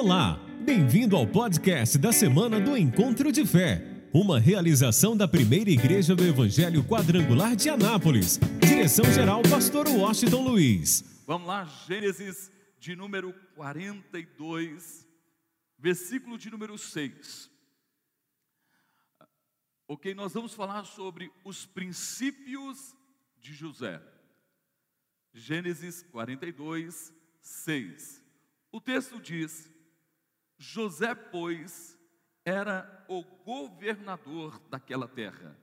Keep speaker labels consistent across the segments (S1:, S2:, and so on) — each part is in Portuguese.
S1: Olá, bem-vindo ao podcast da semana do Encontro de Fé, uma realização da primeira igreja do Evangelho Quadrangular de Anápolis. Direção-geral, Pastor Washington Luiz.
S2: Vamos lá, Gênesis de número 42, versículo de número 6. Ok, nós vamos falar sobre os princípios de José. Gênesis 42, 6. O texto diz: José, pois, era o governador daquela terra.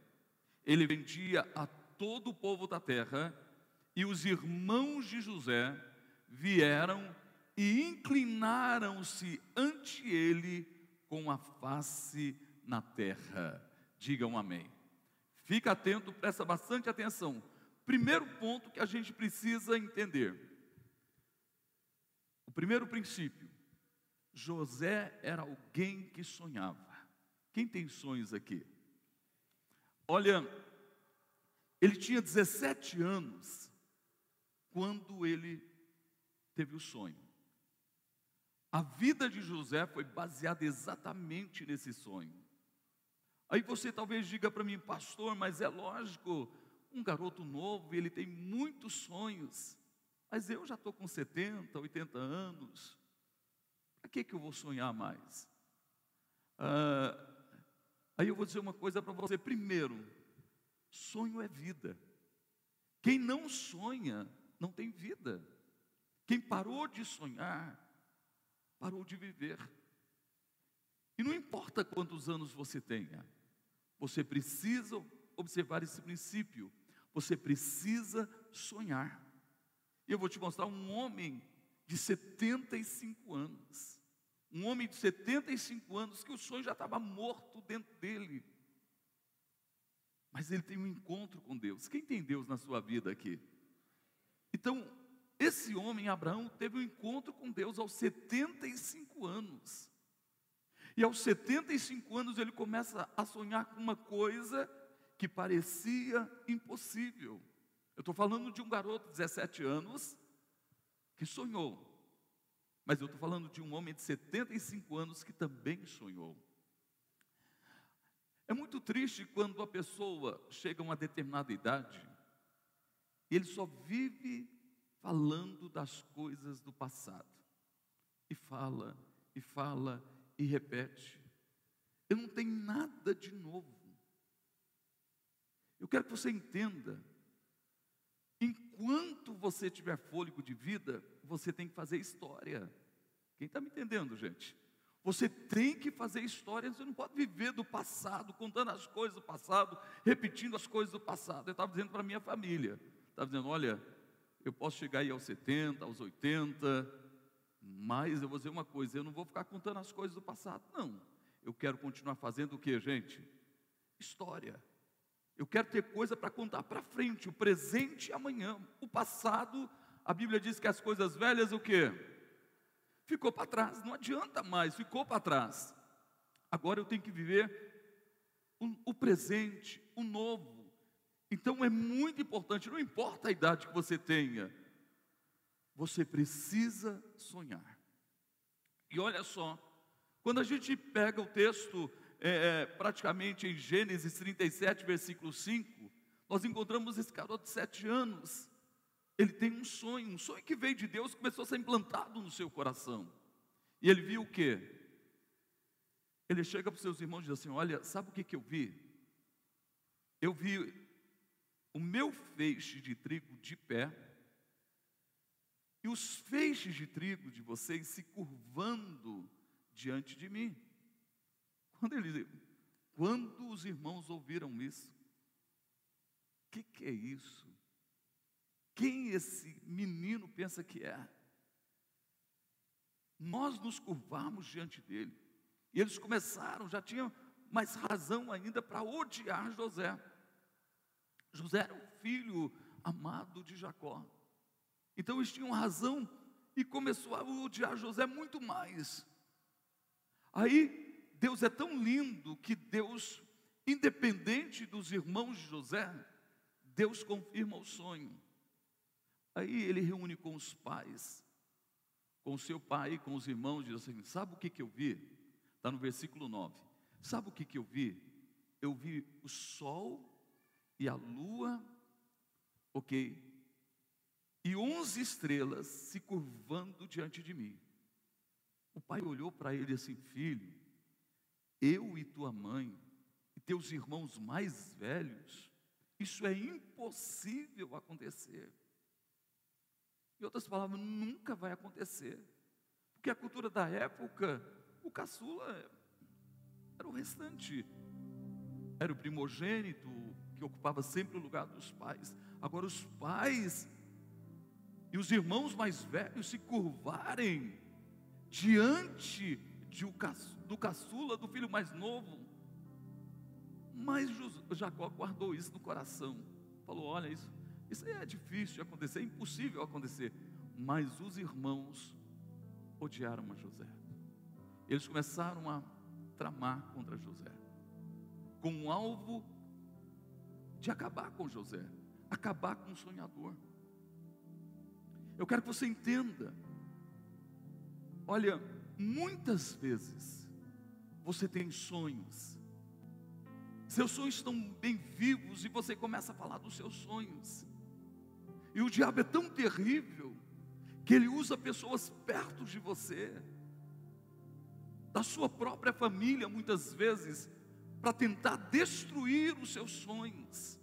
S2: Ele vendia a todo o povo da terra, e os irmãos de José vieram e inclinaram-se ante ele com a face na terra. Digam amém. Fica atento, presta bastante atenção. Primeiro ponto que a gente precisa entender. O primeiro princípio José era alguém que sonhava. Quem tem sonhos aqui? Olha, ele tinha 17 anos quando ele teve o sonho. A vida de José foi baseada exatamente nesse sonho. Aí você talvez diga para mim, pastor, mas é lógico, um garoto novo, ele tem muitos sonhos, mas eu já estou com 70, 80 anos, para que, que eu vou sonhar mais? Ah, aí eu vou dizer uma coisa para você. Primeiro, sonho é vida. Quem não sonha, não tem vida. Quem parou de sonhar, parou de viver. E não importa quantos anos você tenha, você precisa observar esse princípio. Você precisa sonhar. E eu vou te mostrar um homem de 75 anos um homem de 75 anos que o sonho já estava morto dentro dele. Mas ele tem um encontro com Deus. Quem tem Deus na sua vida aqui? Então, esse homem, Abraão, teve um encontro com Deus aos 75 anos. E aos 75 anos ele começa a sonhar com uma coisa que parecia impossível. Eu estou falando de um garoto de 17 anos que sonhou mas eu estou falando de um homem de 75 anos que também sonhou. É muito triste quando a pessoa chega a uma determinada idade e ele só vive falando das coisas do passado. E fala, e fala, e repete. Eu não tenho nada de novo. Eu quero que você entenda. Enquanto você tiver fôlego de vida, você tem que fazer história. Quem está me entendendo, gente? Você tem que fazer história, você não pode viver do passado, contando as coisas do passado, repetindo as coisas do passado. Eu estava dizendo para minha família, estava dizendo, olha, eu posso chegar aí aos 70, aos 80, mas eu vou dizer uma coisa, eu não vou ficar contando as coisas do passado, não. Eu quero continuar fazendo o que, gente? História. Eu quero ter coisa para contar para frente, o presente e amanhã. O passado, a Bíblia diz que as coisas velhas, o que? Ficou para trás, não adianta mais, ficou para trás. Agora eu tenho que viver o, o presente, o novo. Então é muito importante, não importa a idade que você tenha, você precisa sonhar. E olha só, quando a gente pega o texto é, é praticamente em Gênesis 37, versículo 5, nós encontramos esse garoto de sete anos. Ele tem um sonho, um sonho que veio de Deus, começou a ser implantado no seu coração. E ele viu o quê? Ele chega para os seus irmãos e diz assim: Olha, sabe o que, que eu vi? Eu vi o meu feixe de trigo de pé e os feixes de trigo de vocês se curvando diante de mim. Quando ele, quando os irmãos ouviram isso, o que, que é isso? Quem esse menino pensa que é? Nós nos curvamos diante dele. E eles começaram, já tinham mais razão ainda para odiar José. José era o filho amado de Jacó. Então eles tinham razão e começou a odiar José muito mais. Aí Deus é tão lindo que Deus, independente dos irmãos de José, Deus confirma o sonho. Aí ele reúne com os pais. com seu pai e com os irmãos, diz assim: Sabe o que, que eu vi? Está no versículo 9. Sabe o que, que eu vi? Eu vi o sol e a lua, ok? E onze estrelas se curvando diante de mim. O pai olhou para ele assim: Filho, eu e tua mãe, e teus irmãos mais velhos, isso é impossível acontecer. Em outras palavras, nunca vai acontecer. Porque a cultura da época, o caçula era o restante. Era o primogênito que ocupava sempre o lugar dos pais. Agora os pais e os irmãos mais velhos se curvarem diante de do caçula, do filho mais novo. Mas Jacó guardou isso no coração. Falou: Olha, isso, isso é difícil de acontecer, é impossível acontecer. Mas os irmãos odiaram a José. Eles começaram a tramar contra José, com o um alvo de acabar com José, acabar com o sonhador. Eu quero que você entenda. Olha, muitas vezes você tem sonhos, seus sonhos estão bem vivos e você começa a falar dos seus sonhos. E o diabo é tão terrível que ele usa pessoas perto de você, da sua própria família, muitas vezes, para tentar destruir os seus sonhos,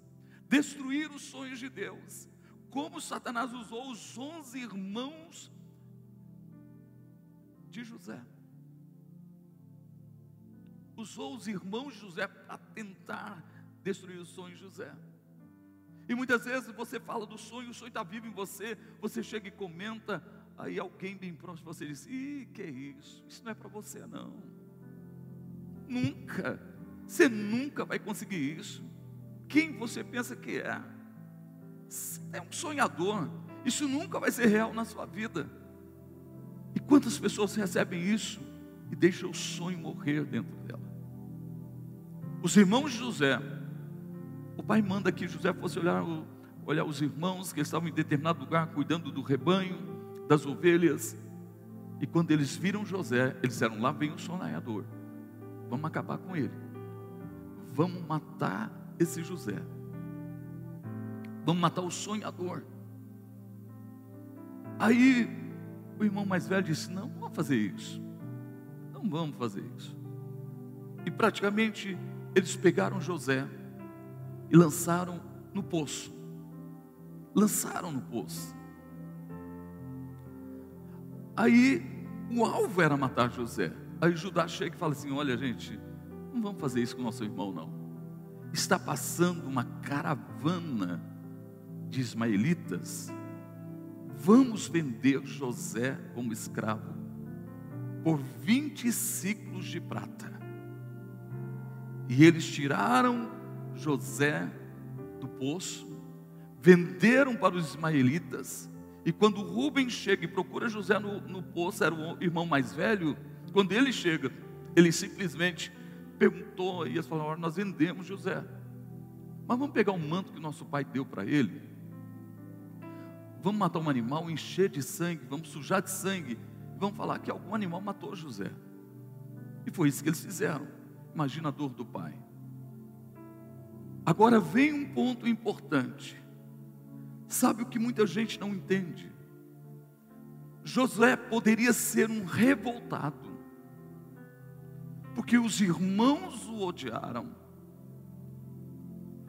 S2: destruir os sonhos de Deus. Como Satanás usou os onze irmãos de José usou os irmãos José para tentar destruir o sonho de José. E muitas vezes você fala do sonho, o sonho está vivo em você, você chega e comenta, aí alguém bem próximo você diz: Ih, que é isso? Isso não é para você, não. Nunca, você nunca vai conseguir isso. Quem você pensa que é? Você é um sonhador, isso nunca vai ser real na sua vida. E quantas pessoas recebem isso e deixam o sonho morrer dentro dela? Os irmãos de José, o pai manda que José fosse olhar, olhar os irmãos que estavam em determinado lugar cuidando do rebanho, das ovelhas. E quando eles viram José, eles disseram: Lá vem o sonhador, vamos acabar com ele, vamos matar esse José, vamos matar o sonhador. Aí o irmão mais velho disse: Não, vamos fazer isso, não vamos fazer isso. E praticamente eles pegaram José e lançaram no poço. Lançaram no poço. Aí o alvo era matar José. Aí Judá chega e fala assim: Olha, gente, não vamos fazer isso com nosso irmão, não. Está passando uma caravana de ismaelitas. Vamos vender José como escravo por 20 ciclos de prata. E eles tiraram José do poço, venderam para os ismaelitas. E quando Rubem chega e procura José no, no poço, era o irmão mais velho. Quando ele chega, ele simplesmente perguntou, e eles falaram: Nós vendemos José, mas vamos pegar o manto que nosso pai deu para ele, vamos matar um animal, encher de sangue, vamos sujar de sangue, vamos falar que algum animal matou José. E foi isso que eles fizeram. Imagina a dor do pai. Agora vem um ponto importante. Sabe o que muita gente não entende? José poderia ser um revoltado, porque os irmãos o odiaram.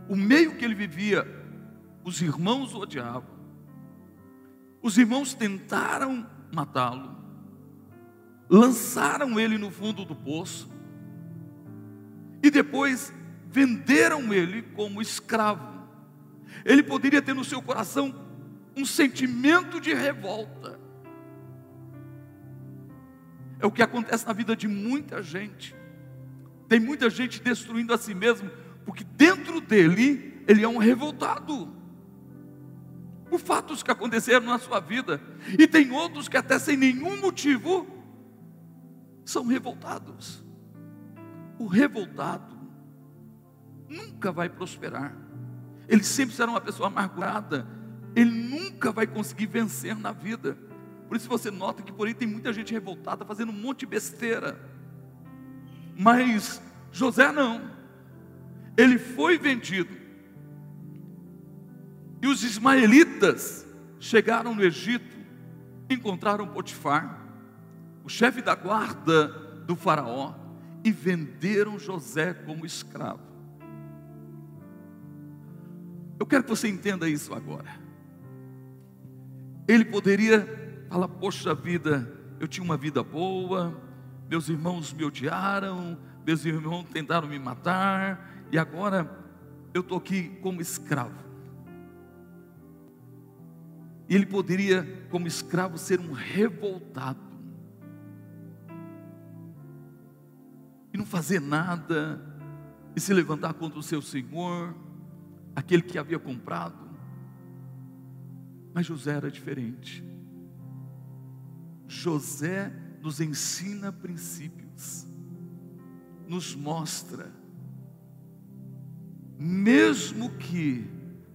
S2: O meio que ele vivia, os irmãos o odiavam. Os irmãos tentaram matá-lo, lançaram ele no fundo do poço, e depois venderam ele como escravo. Ele poderia ter no seu coração um sentimento de revolta. É o que acontece na vida de muita gente. Tem muita gente destruindo a si mesmo, porque dentro dele ele é um revoltado. Por fatos que aconteceram na sua vida. E tem outros que até sem nenhum motivo são revoltados. O revoltado nunca vai prosperar. Ele sempre será uma pessoa amargurada. Ele nunca vai conseguir vencer na vida. Por isso você nota que por aí tem muita gente revoltada, fazendo um monte de besteira. Mas José não. Ele foi vendido. E os ismaelitas chegaram no Egito, encontraram Potifar, o chefe da guarda do faraó, e venderam José como escravo. Eu quero que você entenda isso agora. Ele poderia falar: Poxa vida, eu tinha uma vida boa, meus irmãos me odiaram, meus irmãos tentaram me matar, e agora eu estou aqui como escravo. E ele poderia, como escravo, ser um revoltado. E não fazer nada, e se levantar contra o seu senhor, aquele que havia comprado. Mas José era diferente. José nos ensina princípios, nos mostra, mesmo que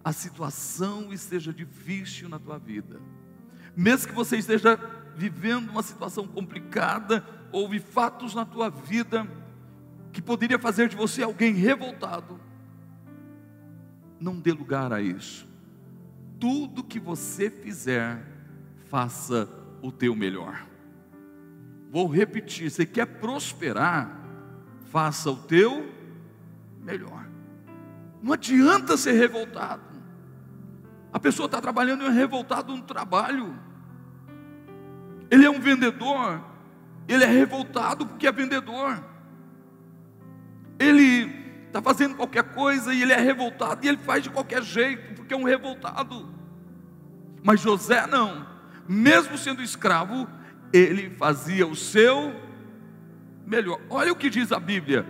S2: a situação esteja difícil na tua vida, mesmo que você esteja vivendo uma situação complicada, houve fatos na tua vida que poderia fazer de você alguém revoltado, não dê lugar a isso. Tudo que você fizer, faça o teu melhor. Vou repetir: você quer prosperar, faça o teu melhor. Não adianta ser revoltado. A pessoa está trabalhando e é revoltado no trabalho. Ele é um vendedor, ele é revoltado porque é vendedor. Ele está fazendo qualquer coisa e ele é revoltado e ele faz de qualquer jeito, porque é um revoltado. Mas José não, mesmo sendo escravo, ele fazia o seu melhor. Olha o que diz a Bíblia,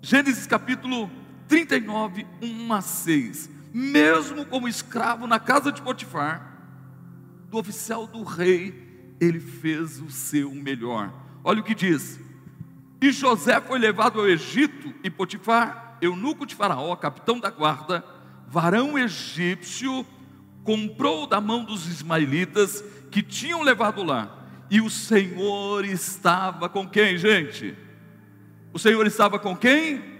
S2: Gênesis capítulo 39, 1 a 6. Mesmo como escravo na casa de Potifar, do oficial do rei, ele fez o seu melhor. Olha o que diz: e José foi levado ao Egito, e Potifar, eunuco de Faraó, capitão da guarda, varão egípcio, comprou da mão dos ismaelitas que tinham levado lá. E o Senhor estava com quem, gente? O Senhor estava com quem?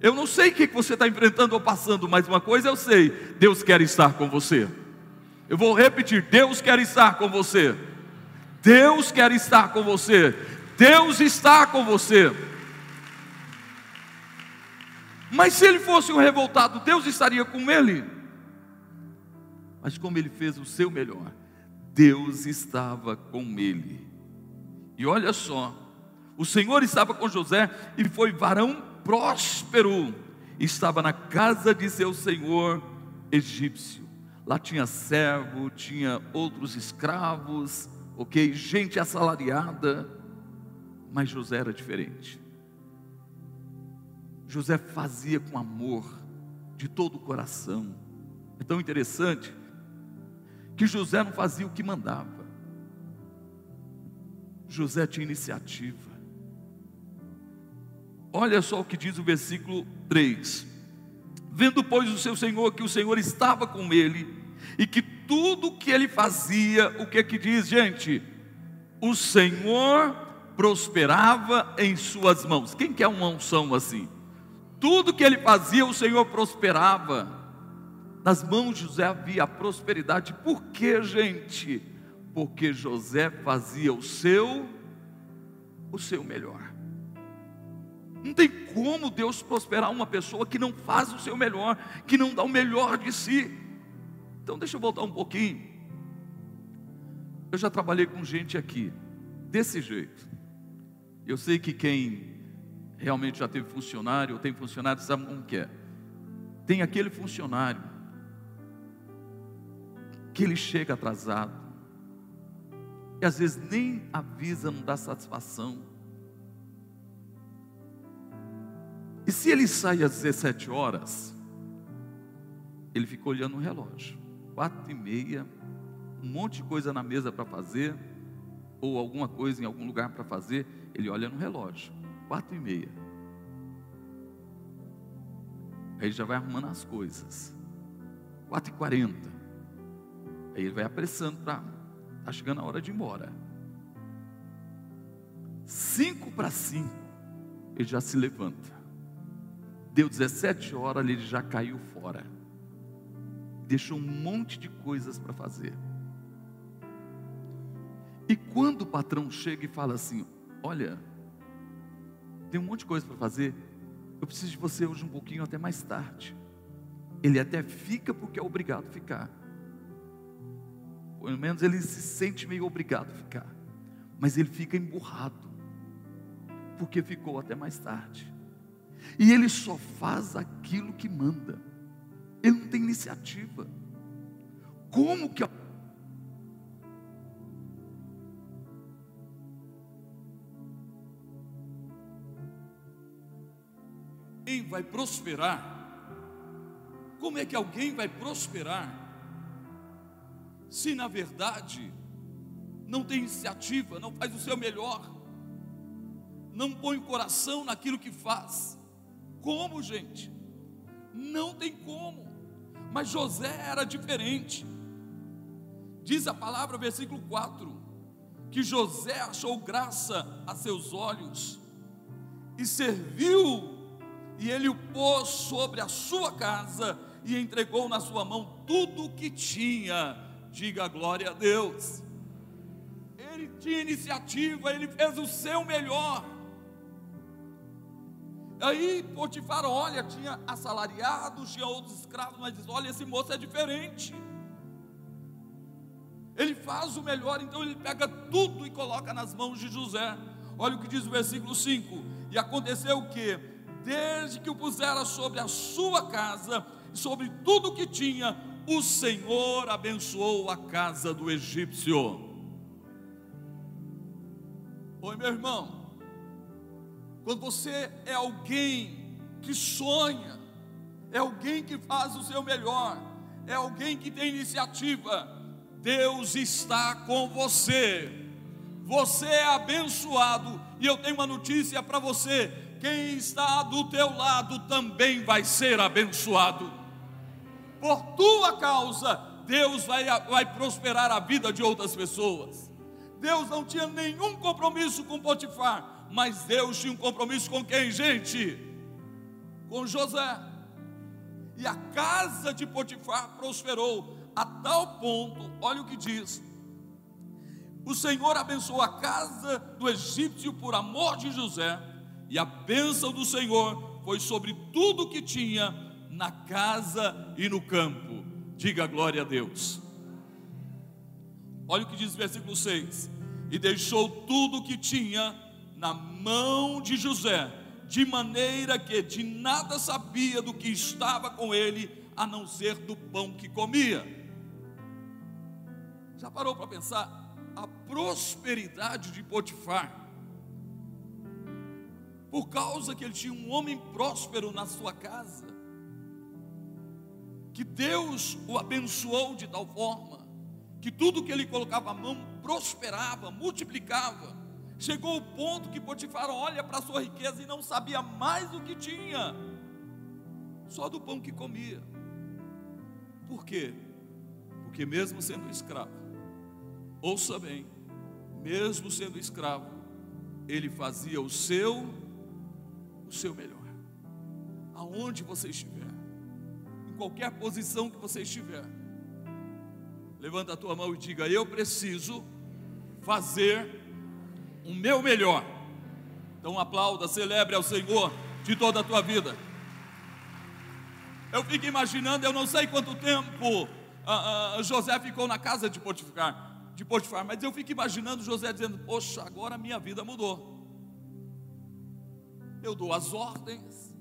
S2: Eu não sei o que você está enfrentando ou passando, mas uma coisa eu sei: Deus quer estar com você. Eu vou repetir: Deus quer estar com você. Deus quer estar com você. Deus está com você. Mas se ele fosse um revoltado, Deus estaria com ele. Mas como ele fez o seu melhor, Deus estava com ele. E olha só, o Senhor estava com José e foi varão próspero. Estava na casa de seu senhor egípcio. Lá tinha servo, tinha outros escravos, ok? Gente assalariada mas José era diferente. José fazia com amor, de todo o coração. É tão interessante que José não fazia o que mandava. José tinha iniciativa. Olha só o que diz o versículo 3: Vendo, pois, o seu senhor que o Senhor estava com ele, e que tudo o que ele fazia, o que é que diz, gente? O Senhor prosperava em suas mãos. Quem quer uma unção assim? Tudo que ele fazia, o Senhor prosperava. Nas mãos de José havia a prosperidade. Por que, gente? Porque José fazia o seu o seu melhor. Não tem como Deus prosperar uma pessoa que não faz o seu melhor, que não dá o melhor de si. Então deixa eu voltar um pouquinho. Eu já trabalhei com gente aqui desse jeito. Eu sei que quem realmente já teve funcionário ou tem funcionário sabe como que é. Tem aquele funcionário que ele chega atrasado e às vezes nem avisa, não dá satisfação. E se ele sai às 17 horas, ele fica olhando o relógio, quatro e meia, um monte de coisa na mesa para fazer, ou alguma coisa em algum lugar para fazer, ele olha no relógio, quatro e meia. Aí ele já vai arrumando as coisas. Quatro e quarenta. Aí ele vai apressando para. Está chegando a hora de ir embora. Cinco para cinco, ele já se levanta. Deu 17 horas, ele já caiu fora. Deixou um monte de coisas para fazer. E quando o patrão chega e fala assim: Olha, tem um monte de coisa para fazer, eu preciso de você hoje um pouquinho até mais tarde. Ele até fica porque é obrigado a ficar. Pelo menos ele se sente meio obrigado a ficar. Mas ele fica emburrado porque ficou até mais tarde. E ele só faz aquilo que manda. Ele não tem iniciativa. Como que alguém vai prosperar? Como é que alguém vai prosperar se na verdade não tem iniciativa, não faz o seu melhor? não põe o coração naquilo que faz. Como, gente? Não tem como. Mas José era diferente. Diz a palavra, versículo 4, que José achou graça a seus olhos e serviu, e ele o pôs sobre a sua casa e entregou na sua mão tudo o que tinha. Diga glória a Deus. Ele tinha iniciativa, ele fez o seu melhor. Aí Potifar olha, tinha assalariados, tinha outros escravos, mas diz: olha, esse moço é diferente. Ele faz o melhor, então ele pega tudo e coloca nas mãos de José. Olha o que diz o versículo 5: E aconteceu o que? Desde que o pusera sobre a sua casa sobre tudo que tinha, o Senhor abençoou a casa do egípcio. Oi, meu irmão. Quando você é alguém que sonha, é alguém que faz o seu melhor, é alguém que tem iniciativa, Deus está com você. Você é abençoado e eu tenho uma notícia para você: quem está do teu lado também vai ser abençoado. Por tua causa, Deus vai, vai prosperar a vida de outras pessoas. Deus não tinha nenhum compromisso com Potifar, mas Deus tinha um compromisso com quem, gente? Com José. E a casa de Potifar prosperou a tal ponto, olha o que diz. O Senhor abençoou a casa do egípcio por amor de José, e a bênção do Senhor foi sobre tudo que tinha na casa e no campo. Diga glória a Deus. Olha o que diz o versículo 6: E deixou tudo o que tinha na mão de José, de maneira que de nada sabia do que estava com ele, a não ser do pão que comia. Já parou para pensar? A prosperidade de Potifar, por causa que ele tinha um homem próspero na sua casa, que Deus o abençoou de tal forma, que tudo que ele colocava a mão prosperava, multiplicava. Chegou o ponto que Potifar olha para a sua riqueza e não sabia mais o que tinha, só do pão que comia. Por quê? Porque mesmo sendo escravo, ouça bem, mesmo sendo escravo, ele fazia o seu o seu melhor. Aonde você estiver, em qualquer posição que você estiver, levanta a tua mão e diga: Eu preciso fazer o meu melhor. Então aplauda, celebre ao Senhor de toda a tua vida. Eu fico imaginando, eu não sei quanto tempo uh, uh, José ficou na casa de Potifar, de Potifar, mas eu fico imaginando José dizendo: Poxa, agora a minha vida mudou. Eu dou as ordens,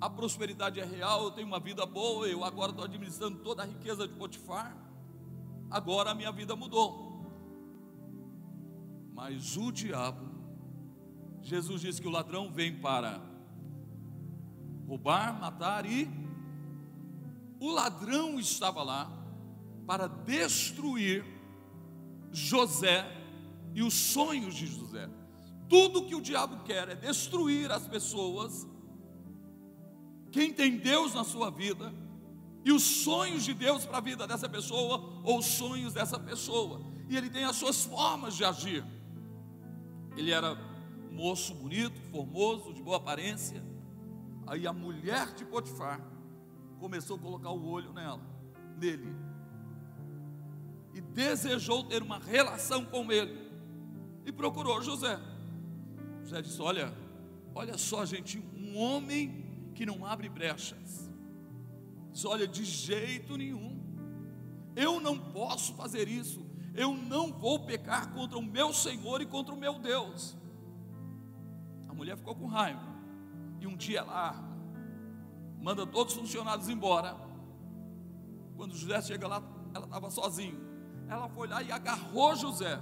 S2: a prosperidade é real, eu tenho uma vida boa, eu agora estou administrando toda a riqueza de Potifar. Agora a minha vida mudou. Mas o diabo, Jesus disse que o ladrão vem para roubar, matar e o ladrão estava lá para destruir José e os sonhos de José. Tudo que o diabo quer é destruir as pessoas. Quem tem Deus na sua vida, e os sonhos de Deus para a vida dessa pessoa, ou os sonhos dessa pessoa, e ele tem as suas formas de agir. Ele era moço bonito, formoso, de boa aparência. Aí a mulher de Potifar começou a colocar o olho nela, nele, e desejou ter uma relação com ele, e procurou José. José disse: Olha, olha só, gente, um homem que não abre brechas. Diz: Olha, de jeito nenhum, eu não posso fazer isso, eu não vou pecar contra o meu Senhor e contra o meu Deus. A mulher ficou com raiva, e um dia ela manda todos os funcionários embora. Quando José chega lá, ela estava sozinha. Ela foi lá e agarrou José.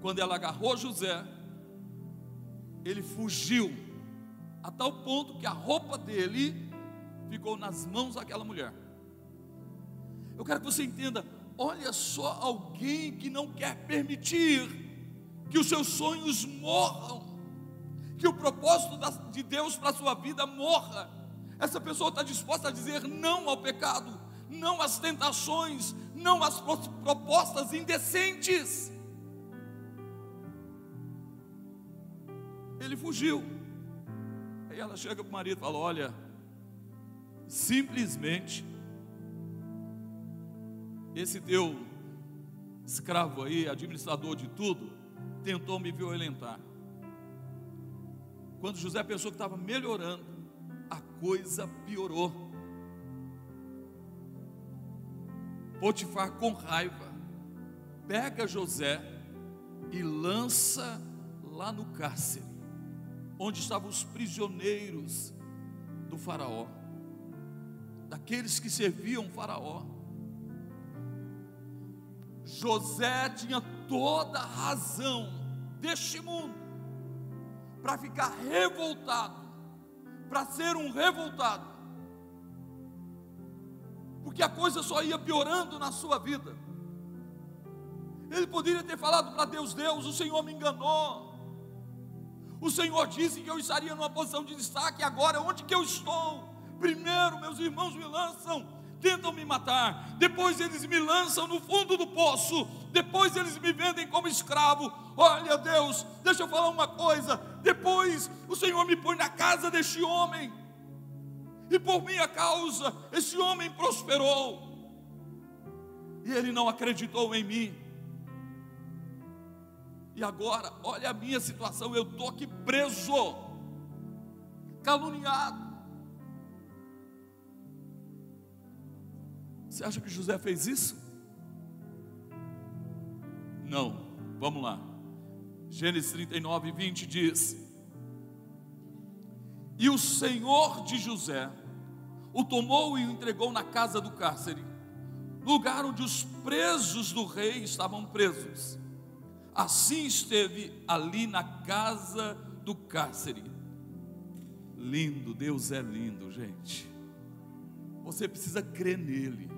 S2: Quando ela agarrou José, ele fugiu, a tal ponto que a roupa dele ficou nas mãos daquela mulher. Eu quero que você entenda: olha só, alguém que não quer permitir que os seus sonhos morram, que o propósito de Deus para a sua vida morra. Essa pessoa está disposta a dizer não ao pecado, não às tentações, não às propostas indecentes. Ele fugiu. Aí ela chega para o marido e fala: Olha, simplesmente, esse teu escravo aí, administrador de tudo, tentou me violentar. Quando José pensou que estava melhorando, a coisa piorou. Potifar, com raiva, pega José e lança lá no cárcere, onde estavam os prisioneiros do Faraó, daqueles que serviam o Faraó. José tinha toda a razão deste mundo para ficar revoltado, para ser um revoltado, porque a coisa só ia piorando na sua vida. Ele poderia ter falado para Deus: Deus, o Senhor me enganou. O Senhor disse que eu estaria numa posição de destaque, agora onde que eu estou? Primeiro, meus irmãos me lançam, tentam me matar, depois eles me lançam no fundo do poço, depois eles me vendem como escravo. Olha, Deus, deixa eu falar uma coisa. Depois o Senhor me põe na casa deste homem, e por minha causa esse homem prosperou, e ele não acreditou em mim. E agora, olha a minha situação, eu estou aqui preso, caluniado. Você acha que José fez isso? Não, vamos lá. Gênesis 39, 20 diz: E o Senhor de José o tomou e o entregou na casa do cárcere, lugar onde os presos do rei estavam presos. Assim esteve ali na casa do cárcere. Lindo, Deus é lindo, gente. Você precisa crer nele.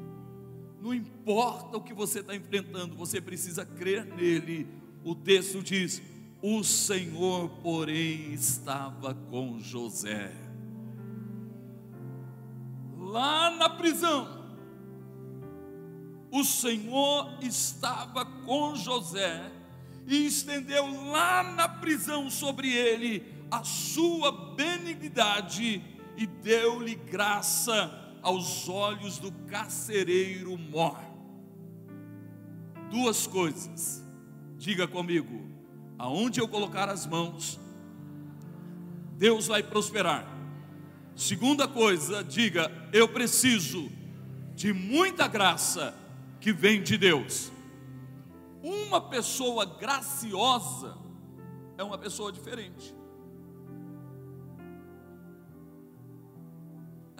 S2: Não importa o que você está enfrentando, você precisa crer nele. O texto diz: O Senhor, porém, estava com José. Lá na prisão, o Senhor estava com José e estendeu lá na prisão sobre ele a sua benignidade e deu-lhe graça aos olhos do carcereiro mor. Duas coisas, diga comigo: aonde eu colocar as mãos, Deus vai prosperar. Segunda coisa, diga: eu preciso de muita graça que vem de Deus. Uma pessoa graciosa é uma pessoa diferente.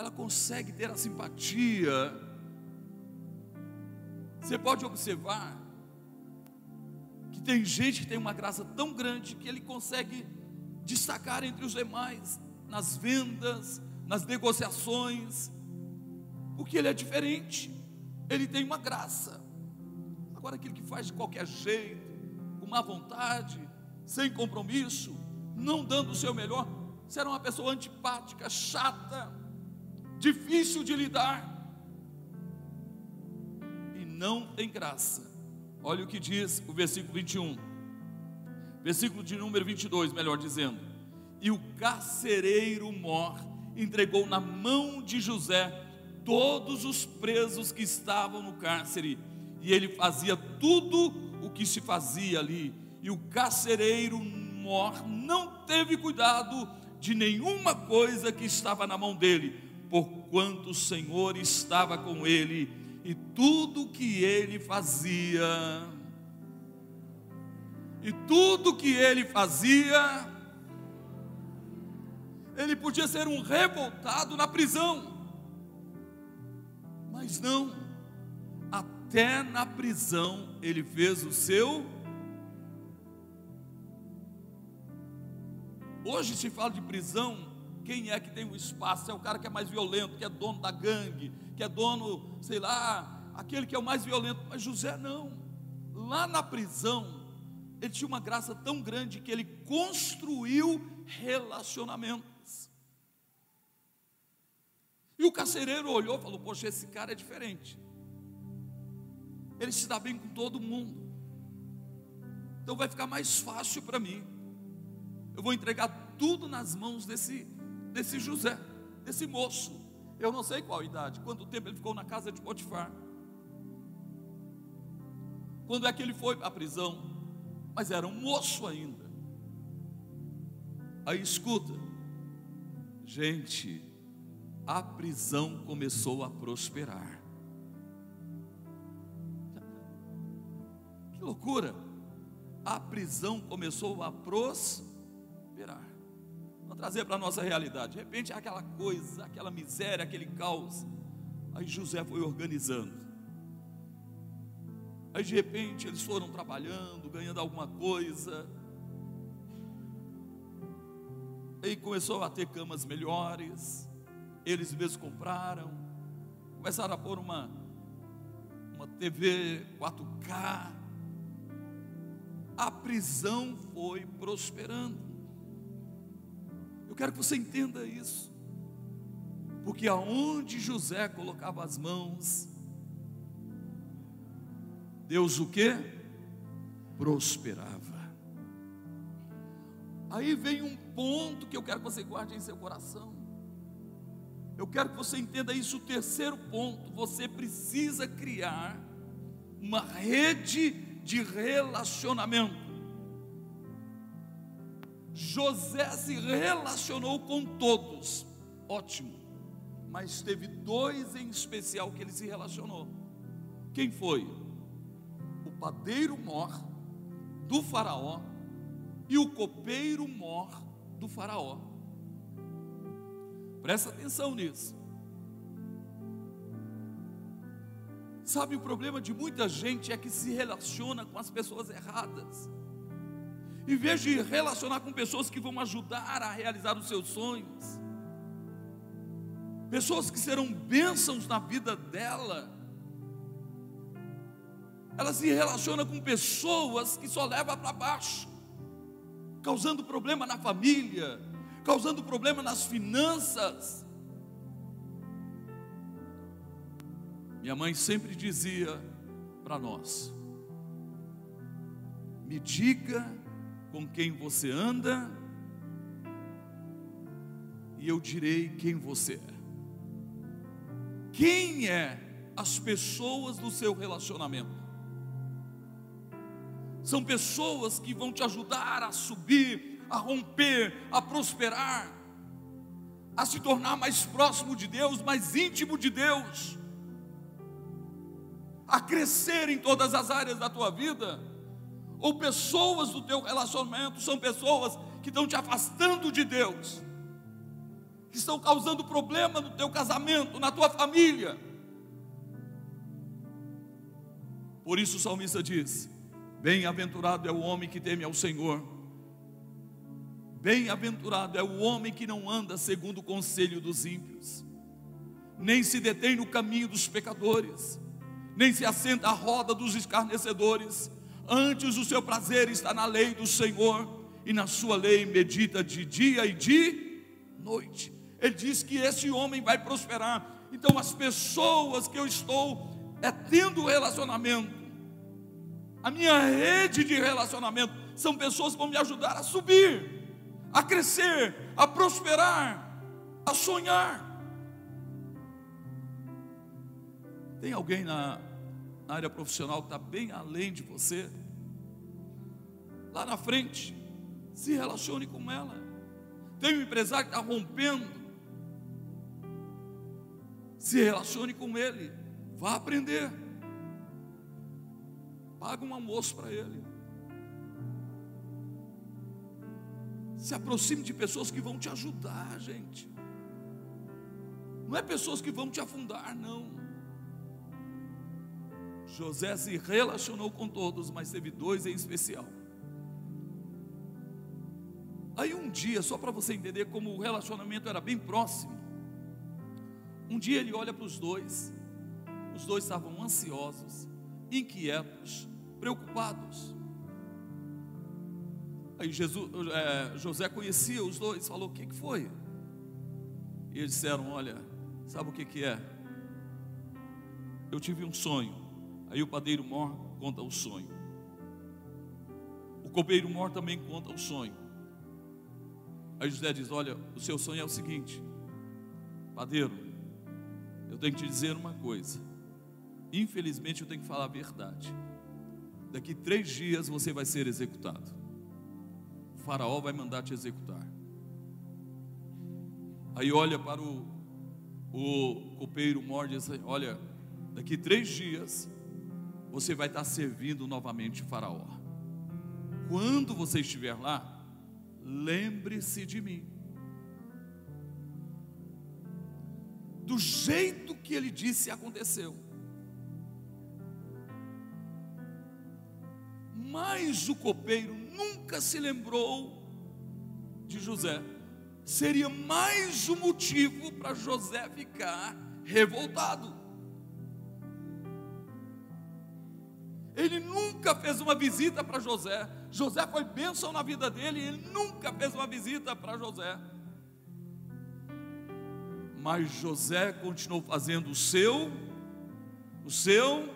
S2: Ela consegue ter a simpatia. Você pode observar que tem gente que tem uma graça tão grande que ele consegue destacar entre os demais nas vendas, nas negociações, porque ele é diferente, ele tem uma graça. Agora, aquele que faz de qualquer jeito, com má vontade, sem compromisso, não dando o seu melhor, será uma pessoa antipática, chata. Difícil de lidar. E não tem graça. Olha o que diz o versículo 21, versículo de número 22, melhor dizendo: E o carcereiro mor entregou na mão de José todos os presos que estavam no cárcere, e ele fazia tudo o que se fazia ali, e o carcereiro mor não teve cuidado de nenhuma coisa que estava na mão dele, porquanto o Senhor estava com ele e tudo que ele fazia, e tudo que ele fazia, ele podia ser um revoltado na prisão, mas não, até na prisão ele fez o seu. Hoje se fala de prisão, quem é que tem o um espaço? É o cara que é mais violento, que é dono da gangue, que é dono, sei lá, aquele que é o mais violento. Mas José não. Lá na prisão, ele tinha uma graça tão grande que ele construiu relacionamentos. E o carcereiro olhou e falou: Poxa, esse cara é diferente. Ele se dá bem com todo mundo. Então vai ficar mais fácil para mim eu vou entregar tudo nas mãos desse, desse José, desse moço. Eu não sei qual idade, quanto tempo ele ficou na casa de Potifar. Quando é que ele foi para a prisão? Mas era um moço ainda. Aí escuta, gente, a prisão começou a prosperar. Que loucura! A prisão começou a prosperar trazer para a nossa realidade. De repente, aquela coisa, aquela miséria, aquele caos. Aí José foi organizando. Aí de repente eles foram trabalhando, ganhando alguma coisa. Aí começou a ter camas melhores. Eles mesmos compraram. Começaram a pôr uma, uma TV 4K. A prisão foi prosperando quero que você entenda isso. Porque aonde José colocava as mãos, Deus o que? Prosperava. Aí vem um ponto que eu quero que você guarde em seu coração. Eu quero que você entenda isso. O terceiro ponto, você precisa criar uma rede de relacionamento. José se relacionou com todos, ótimo, mas teve dois em especial que ele se relacionou. Quem foi? O padeiro mor do Faraó e o copeiro mor do Faraó. Presta atenção nisso. Sabe, o problema de muita gente é que se relaciona com as pessoas erradas. Em vez de relacionar com pessoas que vão ajudar a realizar os seus sonhos, pessoas que serão bênçãos na vida dela, ela se relaciona com pessoas que só leva para baixo, causando problema na família, causando problema nas finanças. Minha mãe sempre dizia para nós: me diga com quem você anda, e eu direi quem você é. Quem é as pessoas do seu relacionamento? São pessoas que vão te ajudar a subir, a romper, a prosperar, a se tornar mais próximo de Deus, mais íntimo de Deus, a crescer em todas as áreas da tua vida ou pessoas do teu relacionamento são pessoas que estão te afastando de Deus, que estão causando problema no teu casamento, na tua família. Por isso o salmista diz: Bem-aventurado é o homem que teme ao Senhor. Bem-aventurado é o homem que não anda segundo o conselho dos ímpios, nem se detém no caminho dos pecadores, nem se assenta à roda dos escarnecedores Antes o seu prazer está na lei do Senhor, e na sua lei medita de dia e de noite. Ele diz que esse homem vai prosperar. Então, as pessoas que eu estou é, tendo relacionamento, a minha rede de relacionamento, são pessoas que vão me ajudar a subir, a crescer, a prosperar, a sonhar. Tem alguém na, área profissional que está bem além de você? Lá na frente, se relacione com ela. Tem um empresário que está rompendo, se relacione com ele, vá aprender. Paga um almoço para ele. Se aproxime de pessoas que vão te ajudar, gente. Não é pessoas que vão te afundar, não. José se relacionou com todos, mas teve dois em especial. Dia, só para você entender como o relacionamento era bem próximo, um dia ele olha para os dois, os dois estavam ansiosos, inquietos, preocupados. Aí Jesus, é, José conhecia os dois, falou: O que, que foi? E eles disseram: Olha, sabe o que, que é? Eu tive um sonho. Aí o padeiro mor conta o sonho. O copeiro mor também conta o sonho. Aí José diz: Olha, o seu sonho é o seguinte, padeiro, eu tenho que te dizer uma coisa. Infelizmente eu tenho que falar a verdade. Daqui três dias você vai ser executado. O faraó vai mandar te executar. Aí olha para o, o copeiro morde e diz: Olha, daqui três dias você vai estar servindo novamente faraó. Quando você estiver lá, lembre-se de mim. Do jeito que ele disse, aconteceu. Mas o copeiro nunca se lembrou de José. Seria mais um motivo para José ficar revoltado. Ele nunca fez uma visita para José. José foi bênção na vida dele, e ele nunca fez uma visita para José. Mas José continuou fazendo o seu, o seu,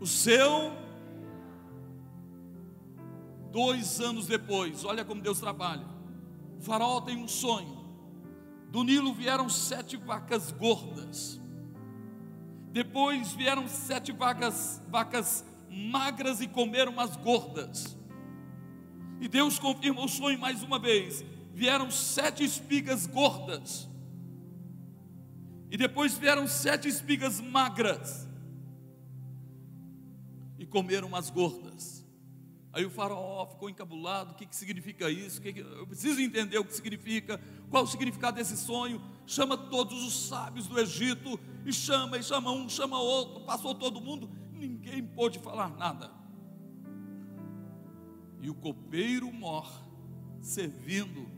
S2: o seu. Dois anos depois, olha como Deus trabalha. O faraó tem um sonho. Do Nilo vieram sete vacas gordas. Depois vieram sete vacas, vacas magras e comeram as gordas. E Deus confirma o sonho mais uma vez. Vieram sete espigas gordas. E depois vieram sete espigas magras. E comeram as gordas. Aí o faraó ficou encabulado: o que, que significa isso? Que que... Eu preciso entender o que significa, qual o significado desse sonho. Chama todos os sábios do Egito, e chama, e chama um, chama outro, passou todo mundo, ninguém pôde falar nada. E o copeiro mor servindo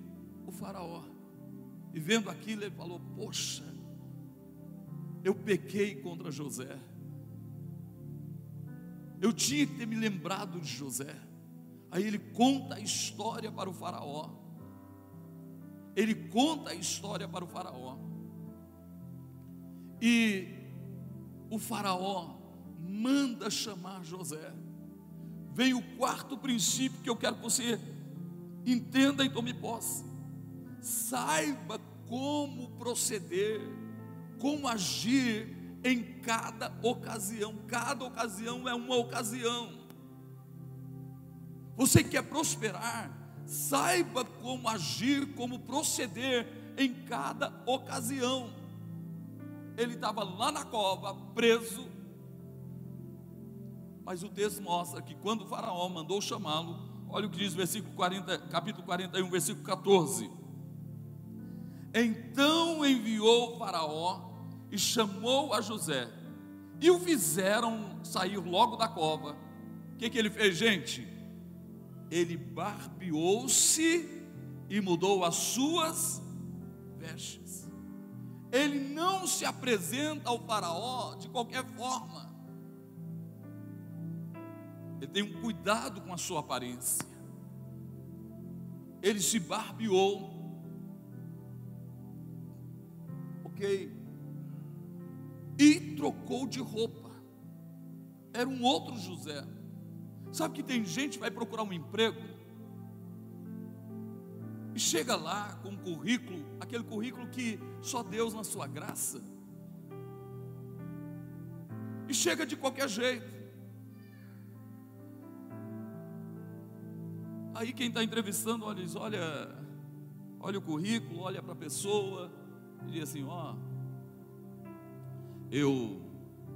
S2: o faraó. E vendo aquilo, ele falou: Poxa, eu pequei contra José. Eu tinha que ter me lembrado de José. Aí ele conta a história para o Faraó. Ele conta a história para o Faraó. E o Faraó manda chamar José. Vem o quarto princípio que eu quero que você entenda e tome posse. Saiba como proceder, como agir em cada ocasião. Cada ocasião é uma ocasião. Você quer prosperar? Saiba como agir, como proceder em cada ocasião. Ele estava lá na cova, preso, mas o texto mostra que quando o faraó mandou chamá-lo, olha o que diz versículo 40, capítulo 41, versículo 14. Então enviou o faraó e chamou a José, e o fizeram sair logo da cova. O que, que ele fez, gente? Ele barbeou-se e mudou as suas vestes. Ele não se apresenta ao Faraó de qualquer forma. Ele tem um cuidado com a sua aparência. Ele se barbeou ok. E trocou de roupa. Era um outro José. Sabe que tem gente que vai procurar um emprego e chega lá com um currículo, aquele currículo que só Deus na sua graça. E chega de qualquer jeito. Aí quem está entrevistando, olha, diz, olha, olha o currículo, olha para a pessoa, e diz assim, ó, eu,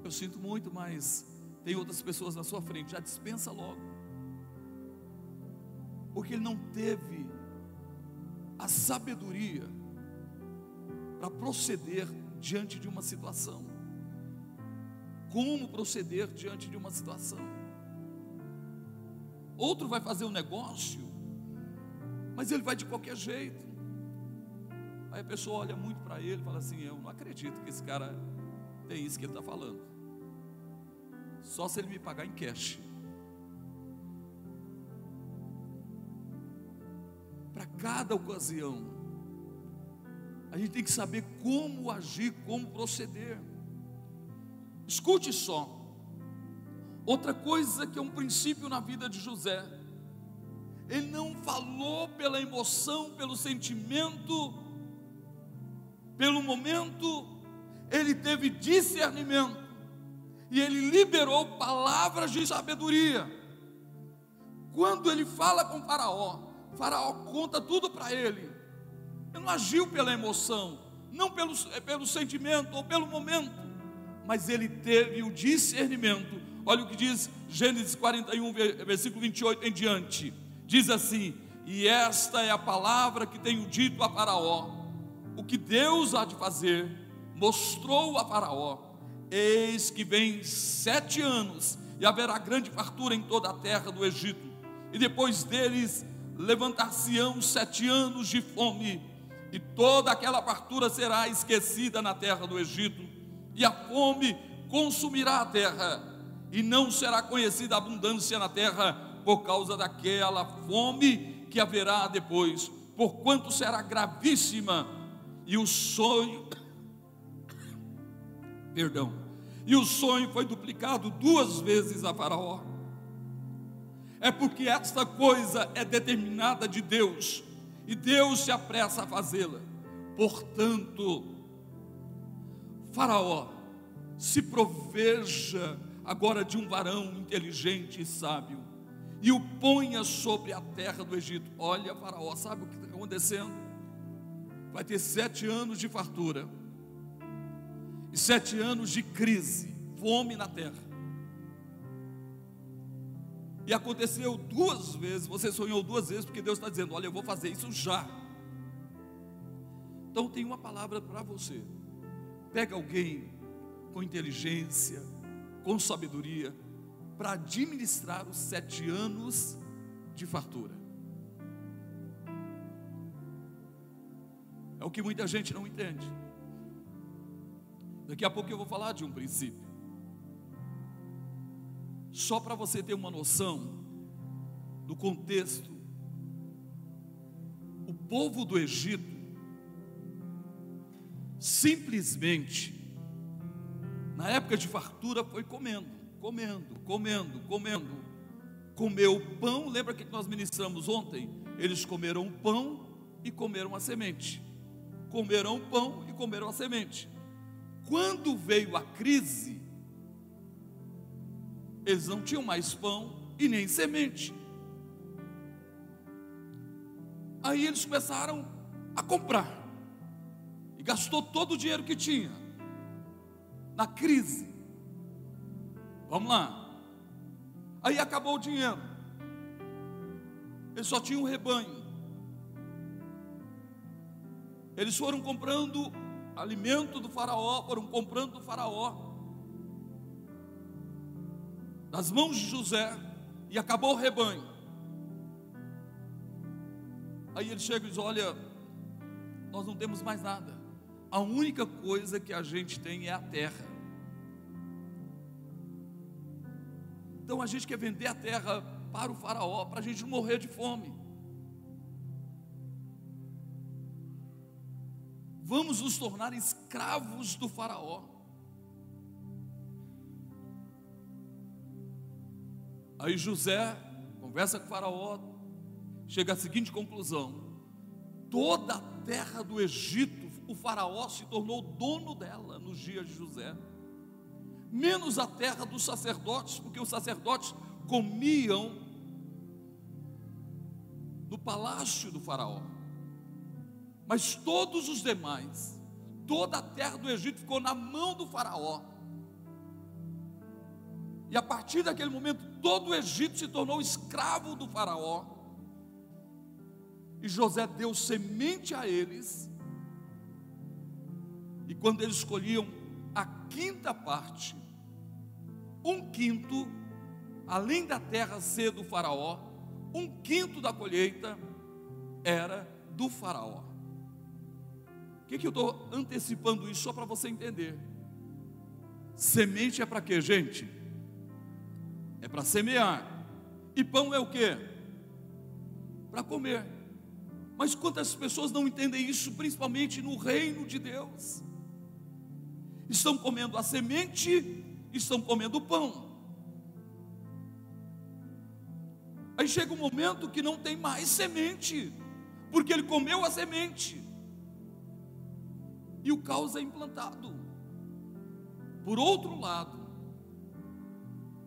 S2: eu sinto muito, mas tem outras pessoas na sua frente, já dispensa logo. Porque ele não teve a sabedoria para proceder diante de uma situação. Como proceder diante de uma situação? Outro vai fazer um negócio, mas ele vai de qualquer jeito. Aí a pessoa olha muito para ele e fala assim: Eu não acredito que esse cara tem isso que ele está falando. Só se ele me pagar em cash. Para cada ocasião, a gente tem que saber como agir, como proceder. Escute só. Outra coisa que é um princípio na vida de José, ele não falou pela emoção, pelo sentimento, pelo momento, ele teve discernimento e ele liberou palavras de sabedoria. Quando ele fala com Faraó, Faraó conta tudo para ele. Ele não agiu pela emoção, não pelo, pelo sentimento ou pelo momento, mas ele teve o discernimento Olha o que diz Gênesis 41, versículo 28 em diante. Diz assim: E esta é a palavra que tenho dito a Faraó. O que Deus há de fazer, mostrou a Faraó. Eis que vem sete anos, e haverá grande fartura em toda a terra do Egito. E depois deles levantar-se-ão sete anos de fome, e toda aquela fartura será esquecida na terra do Egito, e a fome consumirá a terra e não será conhecida abundância na terra por causa daquela fome que haverá depois, porquanto será gravíssima, e o sonho, perdão, e o sonho foi duplicado duas vezes a Faraó. É porque esta coisa é determinada de Deus, e Deus se apressa a fazê-la. Portanto, Faraó, se proveja agora de um varão inteligente e sábio, e o ponha sobre a terra do Egito. Olha, Faraó, sabe o que está acontecendo? Vai ter sete anos de fartura, e sete anos de crise, fome na terra. E aconteceu duas vezes, você sonhou duas vezes, porque Deus está dizendo: Olha, eu vou fazer isso já. Então tem uma palavra para você. Pega alguém com inteligência, com sabedoria para administrar os sete anos de fartura. É o que muita gente não entende. Daqui a pouco eu vou falar de um princípio. Só para você ter uma noção do contexto, o povo do Egito simplesmente na época de fartura foi comendo, comendo, comendo, comendo. Comeu pão, lembra que nós ministramos ontem? Eles comeram pão e comeram a semente. Comeram pão e comeram a semente. Quando veio a crise, eles não tinham mais pão e nem semente. Aí eles começaram a comprar. E gastou todo o dinheiro que tinha na crise. Vamos lá. Aí acabou o dinheiro. Eles só tinham um rebanho. Eles foram comprando alimento do faraó, foram comprando do faraó. Das mãos de José, e acabou o rebanho. Aí ele chega e diz: Olha, nós não temos mais nada a única coisa que a gente tem é a terra. Então a gente quer vender a terra para o faraó, para a gente não morrer de fome. vamos nos tornar escravos do Faraó. Aí José conversa com o Faraó, chega à seguinte conclusão: toda a terra do Egito, o Faraó se tornou dono dela nos dias de José, menos a terra dos sacerdotes, porque os sacerdotes comiam no palácio do Faraó. Mas todos os demais, toda a terra do Egito ficou na mão do Faraó. E a partir daquele momento, todo o Egito se tornou escravo do Faraó. E José deu semente a eles. E quando eles escolhiam a quinta parte, um quinto, além da terra ser do Faraó, um quinto da colheita era do Faraó. O que, que eu estou antecipando isso só para você entender? Semente é para quê, gente? É para semear. E pão é o quê? Para comer. Mas quantas pessoas não entendem isso, principalmente no reino de Deus? Estão comendo a semente, estão comendo o pão. Aí chega um momento que não tem mais semente, porque ele comeu a semente e o caos é implantado. Por outro lado,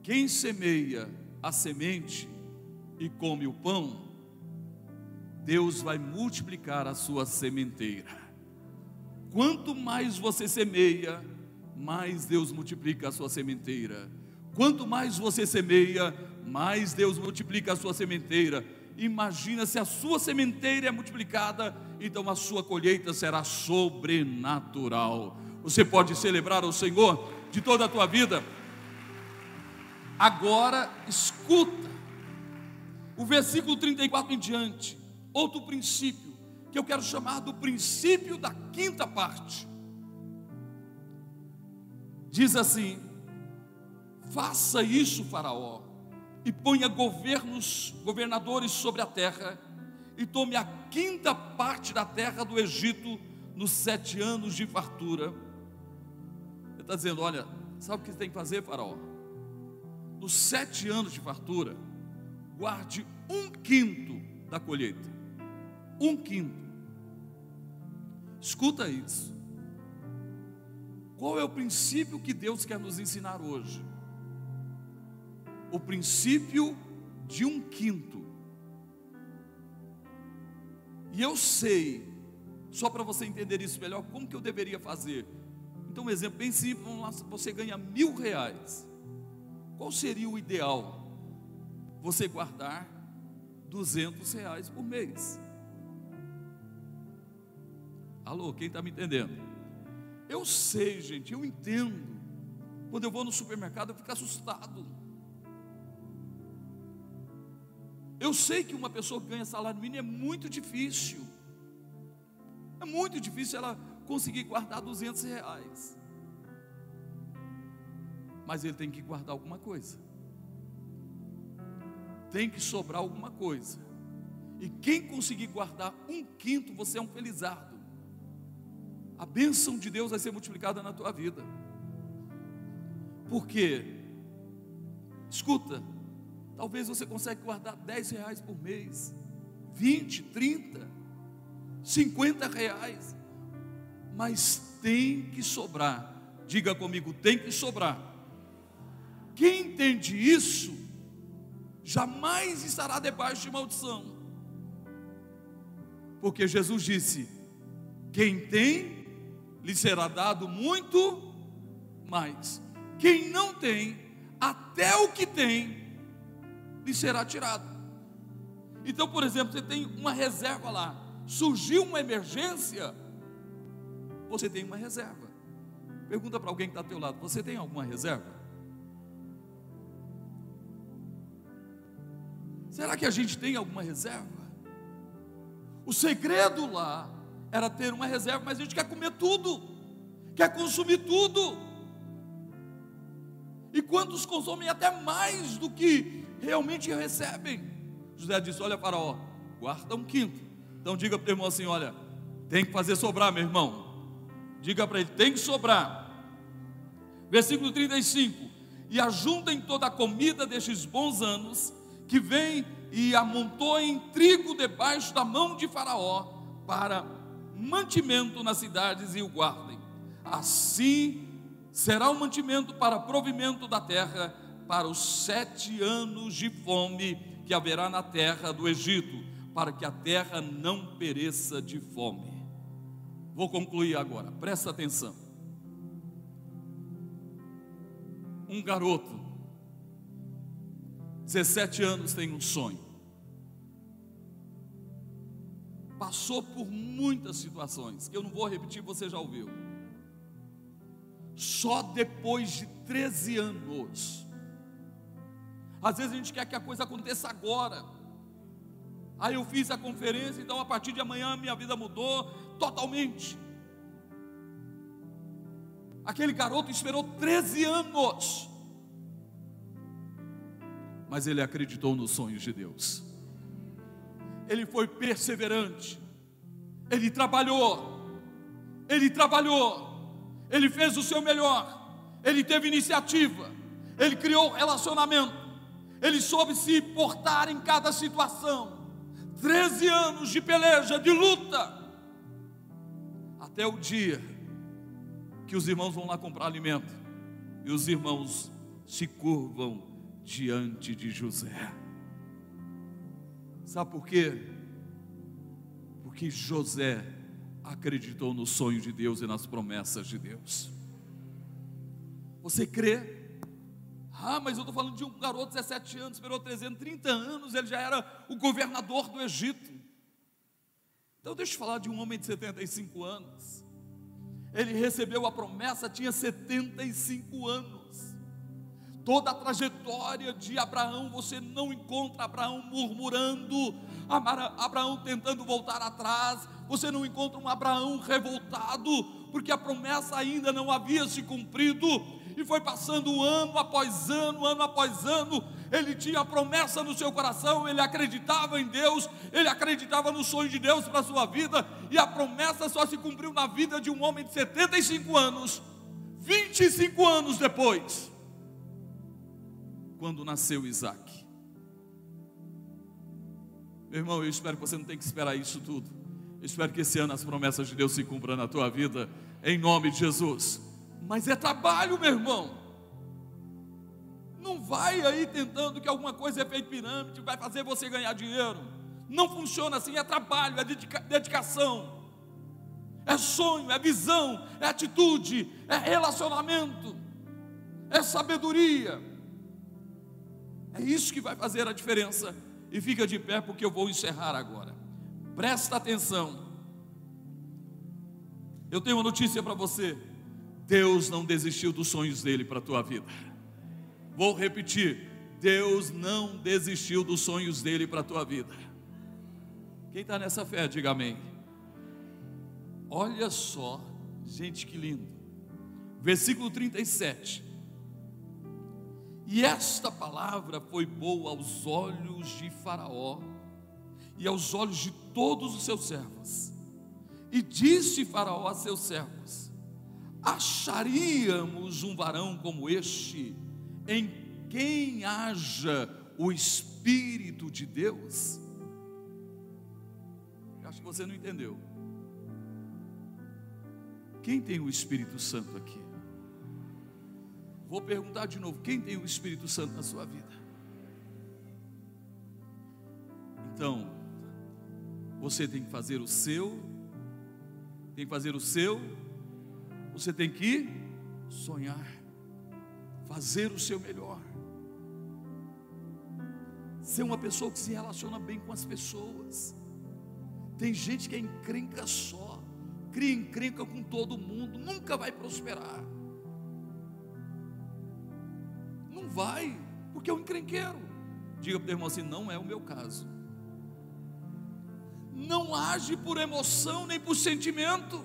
S2: quem semeia a semente e come o pão, Deus vai multiplicar a sua sementeira. Quanto mais você semeia, mais Deus multiplica a sua sementeira. Quanto mais você semeia, mais Deus multiplica a sua sementeira. Imagina se a sua sementeira é multiplicada, então a sua colheita será sobrenatural. Você pode celebrar o Senhor de toda a tua vida. Agora escuta o versículo 34 em diante, outro princípio que eu quero chamar do princípio da quinta parte. Diz assim: Faça isso, Faraó, e ponha governos, governadores sobre a terra, e tome a quinta parte da terra do Egito nos sete anos de fartura. Ele está dizendo: olha, sabe o que tem que fazer, Faraó? Nos sete anos de fartura, guarde um quinto da colheita. Um quinto. Escuta isso. Qual é o princípio que Deus quer nos ensinar hoje? o princípio de um quinto. E eu sei, só para você entender isso melhor, como que eu deveria fazer. Então, um exemplo bem simples, você ganha mil reais. Qual seria o ideal? Você guardar duzentos reais por mês. Alô, quem está me entendendo? Eu sei, gente, eu entendo. Quando eu vou no supermercado, eu fico assustado. Eu sei que uma pessoa que ganha salário mínimo é muito difícil. É muito difícil ela conseguir guardar 200 reais. Mas ele tem que guardar alguma coisa. Tem que sobrar alguma coisa. E quem conseguir guardar um quinto, você é um felizardo. A bênção de Deus vai ser multiplicada na tua vida. Porque, escuta, Talvez você consiga guardar 10 reais por mês, 20, 30, 50 reais, mas tem que sobrar. Diga comigo, tem que sobrar. Quem entende isso, jamais estará debaixo de maldição. Porque Jesus disse: quem tem, lhe será dado muito mais. Quem não tem, até o que tem, lhe será tirado. Então, por exemplo, você tem uma reserva lá, surgiu uma emergência, você tem uma reserva. Pergunta para alguém que está ao teu lado: você tem alguma reserva? Será que a gente tem alguma reserva? O segredo lá era ter uma reserva, mas a gente quer comer tudo, quer consumir tudo. E quantos consomem até mais do que realmente recebem. José disse: Olha, Faraó, guarda um quinto. Então diga para o irmão assim: Olha, tem que fazer sobrar, meu irmão. Diga para ele: tem que sobrar. Versículo 35: E ajuntem toda a comida destes bons anos, que vem e amontoem trigo debaixo da mão de Faraó, para mantimento nas cidades e o guardem. Assim será o mantimento para provimento da terra para os sete anos de fome que haverá na terra do Egito, para que a terra não pereça de fome. Vou concluir agora, presta atenção. Um garoto, 17 anos, tem um sonho. Passou por muitas situações, que eu não vou repetir, você já ouviu. Só depois de 13 anos, às vezes a gente quer que a coisa aconteça agora. Aí eu fiz a conferência, então a partir de amanhã minha vida mudou totalmente. Aquele garoto esperou 13 anos, mas ele acreditou nos sonhos de Deus. Ele foi perseverante, ele trabalhou, ele trabalhou, ele fez o seu melhor, ele teve iniciativa, ele criou relacionamento, ele soube se portar em cada situação. 13 anos de peleja, de luta, até o dia que os irmãos vão lá comprar alimento e os irmãos se curvam diante de José. Sabe por quê? Porque José acreditou no sonho de Deus e nas promessas de Deus. Você crê ah, mas eu estou falando de um garoto de 17 anos, esperou 330 anos, ele já era o governador do Egito. Então deixa eu falar de um homem de 75 anos. Ele recebeu a promessa, tinha 75 anos. Toda a trajetória de Abraão, você não encontra Abraão murmurando, Abraão tentando voltar atrás, você não encontra um Abraão revoltado, porque a promessa ainda não havia se cumprido, e foi passando ano após ano, ano após ano, ele tinha a promessa no seu coração, ele acreditava em Deus, ele acreditava no sonho de Deus para a sua vida, e a promessa só se cumpriu na vida de um homem de 75 anos, 25 anos depois, quando nasceu Isaac. Meu irmão, eu espero que você não tenha que esperar isso tudo. Eu espero que esse ano as promessas de Deus se cumpram na tua vida, em nome de Jesus. Mas é trabalho, meu irmão. Não vai aí tentando que alguma coisa é feita pirâmide, vai fazer você ganhar dinheiro. Não funciona assim, é trabalho, é dedica dedicação. É sonho, é visão, é atitude, é relacionamento, é sabedoria. É isso que vai fazer a diferença. E fica de pé porque eu vou encerrar agora. Presta atenção. Eu tenho uma notícia para você. Deus não desistiu dos sonhos dele para a tua vida. Vou repetir: Deus não desistiu dos sonhos dele para a tua vida. Quem está nessa fé, diga amém. Olha só, gente que lindo. Versículo 37. E esta palavra foi boa aos olhos de Faraó e aos olhos de todos os seus servos. E disse Faraó a seus servos: acharíamos um varão como este, em quem haja o Espírito de Deus? Acho que você não entendeu. Quem tem o Espírito Santo aqui? Vou perguntar de novo: quem tem o Espírito Santo na sua vida? Então, você tem que fazer o seu, tem que fazer o seu você tem que sonhar, fazer o seu melhor, ser uma pessoa que se relaciona bem com as pessoas. Tem gente que é encrenca só, cria encrenca com todo mundo, nunca vai prosperar. Vai, porque é um encrenqueiro. Diga para o irmão assim: não é o meu caso. Não age por emoção nem por sentimento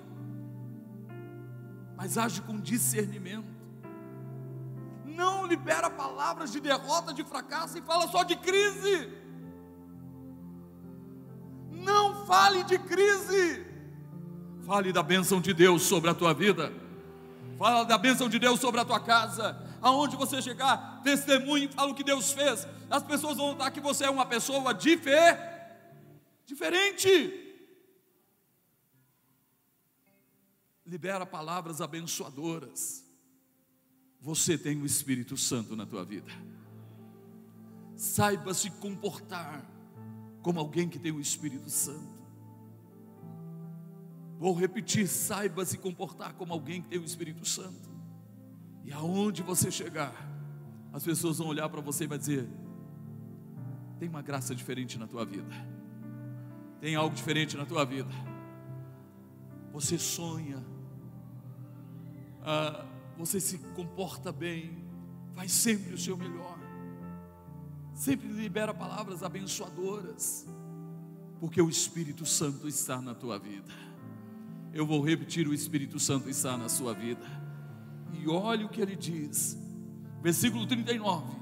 S2: mas age com discernimento. Não libera palavras de derrota, de fracasso e fala só de crise. Não fale de crise. Fale da bênção de Deus sobre a tua vida. Fala da bênção de Deus sobre a tua casa. Aonde você chegar, testemunhe, fala o que Deus fez. As pessoas vão notar que você é uma pessoa difer... diferente. Libera palavras abençoadoras. Você tem o Espírito Santo na tua vida. Saiba se comportar como alguém que tem o Espírito Santo. Vou repetir: saiba se comportar como alguém que tem o Espírito Santo. E aonde você chegar, as pessoas vão olhar para você e vai dizer: tem uma graça diferente na tua vida. Tem algo diferente na tua vida. Você sonha, ah, você se comporta bem, faz sempre o seu melhor, sempre libera palavras abençoadoras, porque o Espírito Santo está na tua vida. Eu vou repetir: o Espírito Santo está na sua vida. E olha o que ele diz, versículo 39.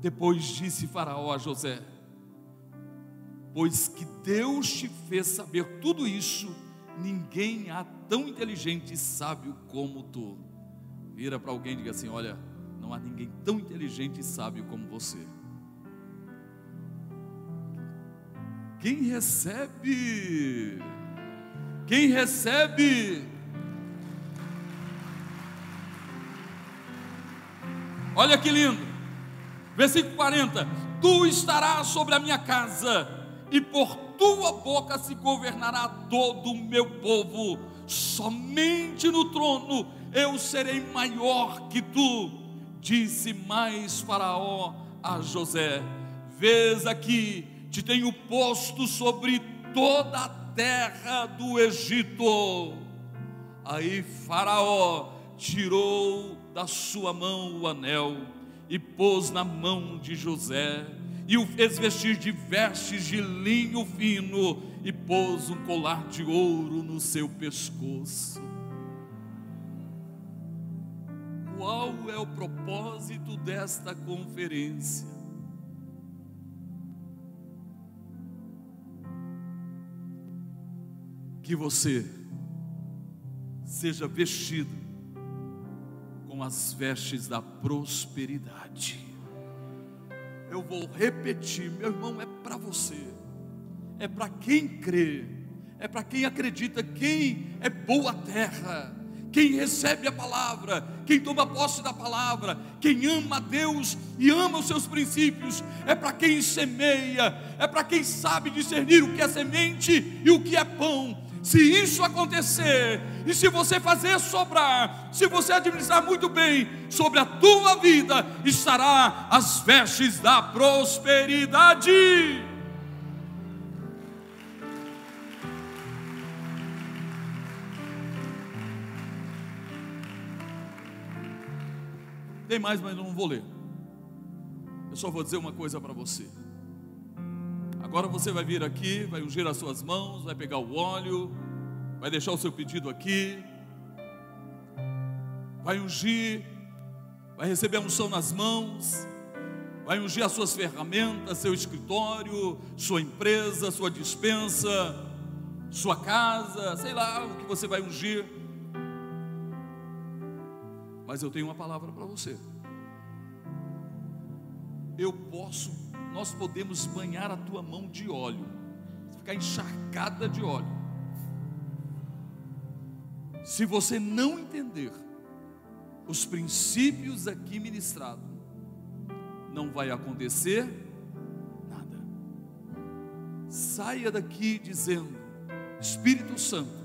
S2: Depois disse Faraó a José: Pois que Deus te fez saber tudo isso, ninguém há tão inteligente e sábio como tu. Vira para alguém e diga assim: Olha, não há ninguém tão inteligente e sábio como você. Quem recebe quem recebe, olha que lindo, versículo 40: Tu estarás sobre a minha casa, e por tua boca se governará todo o meu povo, somente no trono eu serei maior que tu. Disse mais Faraó a José: Vês aqui, te tenho posto sobre toda a terra do Egito. Aí Faraó tirou da sua mão o anel e pôs na mão de José e o fez vestir de vestes de linho fino e pôs um colar de ouro no seu pescoço. Qual é o propósito desta conferência? que você seja vestido as vestes da prosperidade. Eu vou repetir, meu irmão, é para você, é para quem crê, é para quem acredita, quem é boa terra, quem recebe a palavra, quem toma posse da palavra, quem ama a Deus e ama os seus princípios, é para quem semeia, é para quem sabe discernir o que é semente e o que é pão, se isso acontecer, e se você fazer sobrar, se você administrar muito bem sobre a tua vida, estará as vestes da prosperidade. Tem mais, mas eu não vou ler. Eu só vou dizer uma coisa para você. Agora você vai vir aqui, vai ungir as suas mãos, vai pegar o óleo, vai deixar o seu pedido aqui, vai ungir, vai receber a unção nas mãos, vai ungir as suas ferramentas, seu escritório, sua empresa, sua dispensa, sua casa, sei lá o que você vai ungir. Mas eu tenho uma palavra para você. Eu posso nós podemos banhar a tua mão de óleo, ficar encharcada de óleo. Se você não entender os princípios aqui ministrados, não vai acontecer nada. Saia daqui dizendo: Espírito Santo,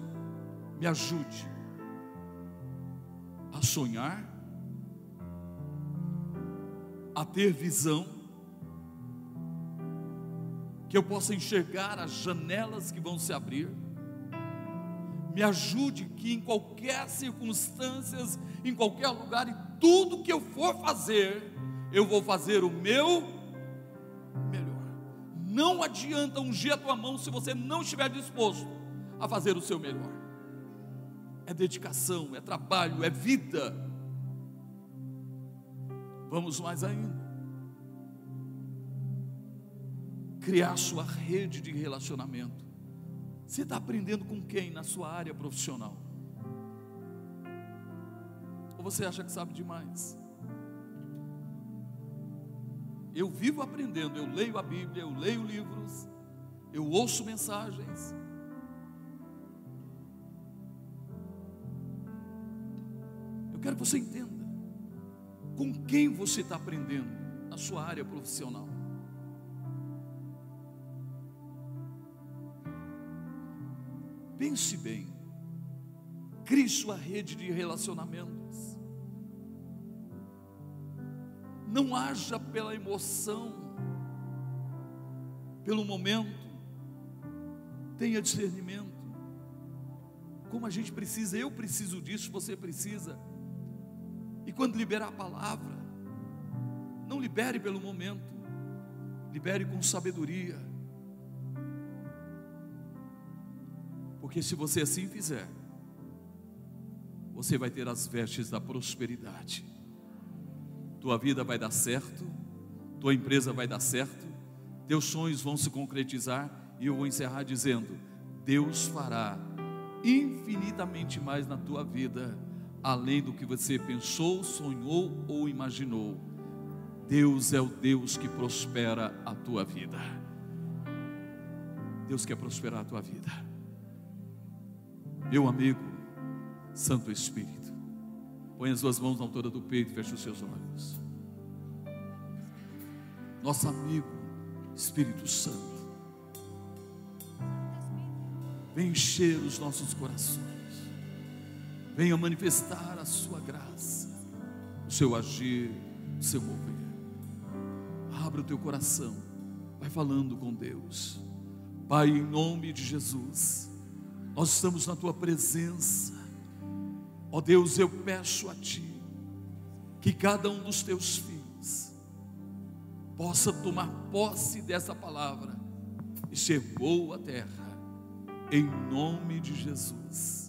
S2: me ajude a sonhar, a ter visão, que eu possa enxergar as janelas que vão se abrir. Me ajude que em qualquer circunstâncias, em qualquer lugar e tudo que eu for fazer, eu vou fazer o meu melhor. Não adianta ungir a tua mão se você não estiver disposto a fazer o seu melhor. É dedicação, é trabalho, é vida. Vamos mais ainda. Criar sua rede de relacionamento. Você está aprendendo com quem na sua área profissional? Ou você acha que sabe demais? Eu vivo aprendendo, eu leio a Bíblia, eu leio livros, eu ouço mensagens. Eu quero que você entenda com quem você está aprendendo na sua área profissional. Pense bem, crie sua rede de relacionamentos. Não haja pela emoção, pelo momento, tenha discernimento. Como a gente precisa, eu preciso disso, você precisa. E quando liberar a palavra, não libere pelo momento, libere com sabedoria. Porque se você assim fizer, você vai ter as vestes da prosperidade. Tua vida vai dar certo, tua empresa vai dar certo, teus sonhos vão se concretizar e eu vou encerrar dizendo: Deus fará infinitamente mais na tua vida além do que você pensou, sonhou ou imaginou. Deus é o Deus que prospera a tua vida. Deus quer prosperar a tua vida. Meu amigo, Santo Espírito, põe as duas mãos na altura do peito e feche os seus olhos. Nosso amigo, Espírito Santo, vem encher os nossos corações venha manifestar a sua graça, o seu agir, o seu mover. Abra o teu coração, vai falando com Deus. Pai, em nome de Jesus, nós estamos na tua presença. Ó Deus, eu peço a ti que cada um dos teus filhos possa tomar posse dessa palavra e ser boa terra, em nome de Jesus.